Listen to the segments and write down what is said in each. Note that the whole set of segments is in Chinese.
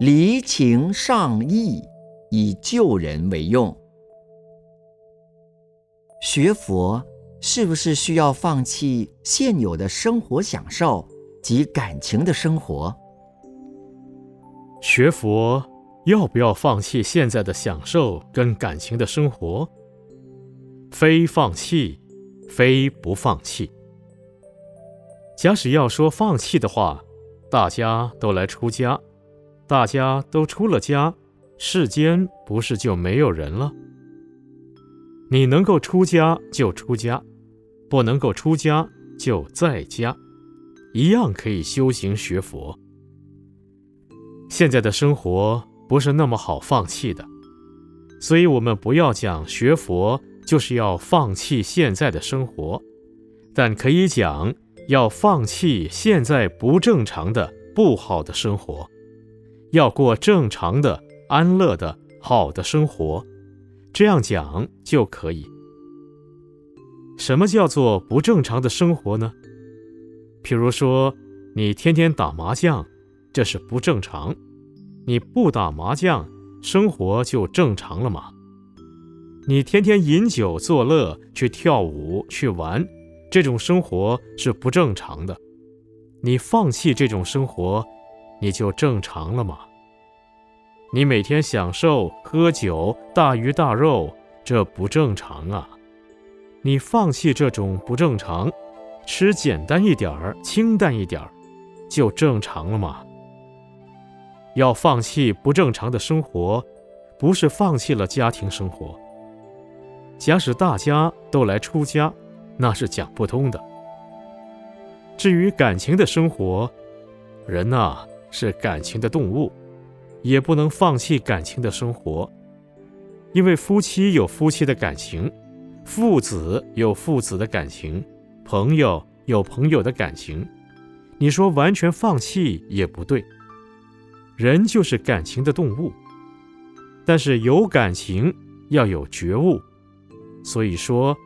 离情上义，以救人为用。学佛是不是需要放弃现有的生活享受及感情的生活？学佛要不要放弃现在的享受跟感情的生活？非放弃，非不放弃。假使要说放弃的话，大家都来出家，大家都出了家，世间不是就没有人了？你能够出家就出家，不能够出家就在家，一样可以修行学佛。现在的生活不是那么好放弃的，所以我们不要讲学佛就是要放弃现在的生活，但可以讲要放弃现在不正常的、不好的生活，要过正常的、安乐的、好的生活。这样讲就可以。什么叫做不正常的生活呢？譬如说，你天天打麻将，这是不正常；你不打麻将，生活就正常了吗？你天天饮酒作乐，去跳舞去玩，这种生活是不正常的。你放弃这种生活，你就正常了吗？你每天享受喝酒、大鱼大肉，这不正常啊！你放弃这种不正常，吃简单一点儿、清淡一点儿，就正常了吗？要放弃不正常的生活，不是放弃了家庭生活。假使大家都来出家，那是讲不通的。至于感情的生活，人呐是感情的动物。也不能放弃感情的生活，因为夫妻有夫妻的感情，父子有父子的感情，朋友有朋友的感情。你说完全放弃也不对。人就是感情的动物，但是有感情要有觉悟。所以说，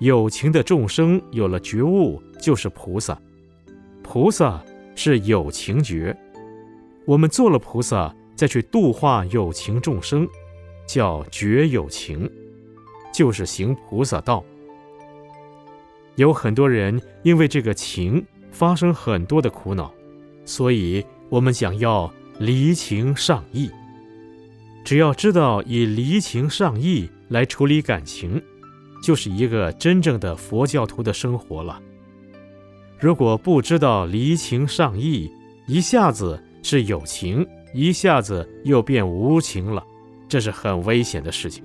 有情的众生有了觉悟就是菩萨。菩萨是有情觉，我们做了菩萨。再去度化有情众生，叫觉有情，就是行菩萨道。有很多人因为这个情发生很多的苦恼，所以我们想要离情上意。只要知道以离情上意来处理感情，就是一个真正的佛教徒的生活了。如果不知道离情上意，一下子是友情。一下子又变无情了，这是很危险的事情。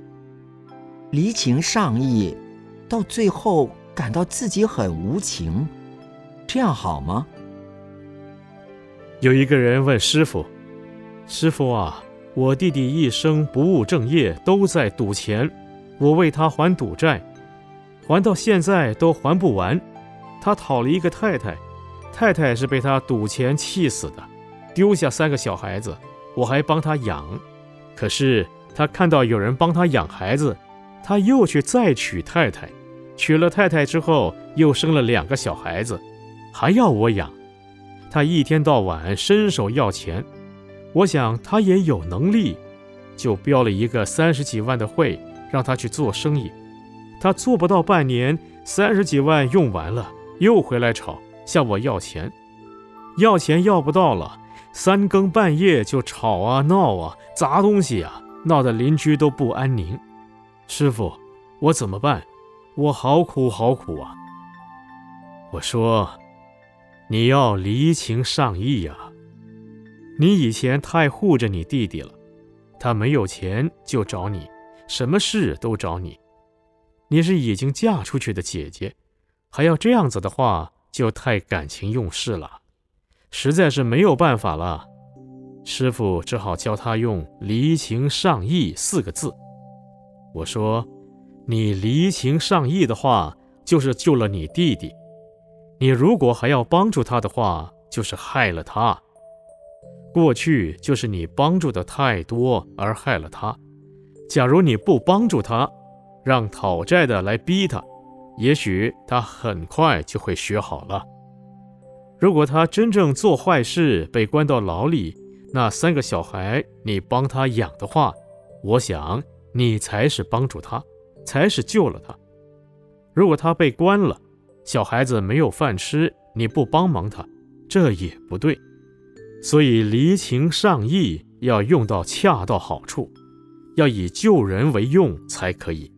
离情上意，到最后感到自己很无情，这样好吗？有一个人问师傅：“师傅啊，我弟弟一生不务正业，都在赌钱，我为他还赌债，还到现在都还不完。他讨了一个太太，太太是被他赌钱气死的。”丢下三个小孩子，我还帮他养。可是他看到有人帮他养孩子，他又去再娶太太。娶了太太之后，又生了两个小孩子，还要我养。他一天到晚伸手要钱。我想他也有能力，就标了一个三十几万的会，让他去做生意。他做不到半年，三十几万用完了，又回来吵，向我要钱。要钱要不到了。三更半夜就吵啊闹啊砸东西啊，闹得邻居都不安宁。师傅，我怎么办？我好苦好苦啊！我说，你要离情上意呀。你以前太护着你弟弟了，他没有钱就找你，什么事都找你。你是已经嫁出去的姐姐，还要这样子的话，就太感情用事了。实在是没有办法了，师傅只好教他用“离情上义”四个字。我说：“你离情上义的话，就是救了你弟弟；你如果还要帮助他的话，就是害了他。过去就是你帮助的太多而害了他。假如你不帮助他，让讨债的来逼他，也许他很快就会学好了。”如果他真正做坏事被关到牢里，那三个小孩你帮他养的话，我想你才是帮助他，才是救了他。如果他被关了，小孩子没有饭吃，你不帮忙他，这也不对。所以离情上义要用到恰到好处，要以救人为用才可以。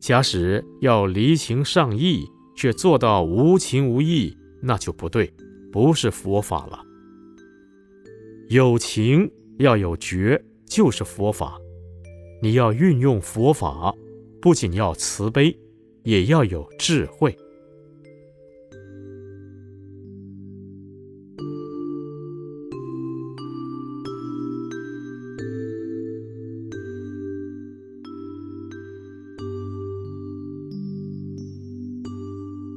假使要离情上义，却做到无情无义，那就不对，不是佛法了。有情要有觉，就是佛法。你要运用佛法，不仅要慈悲。也要有智慧。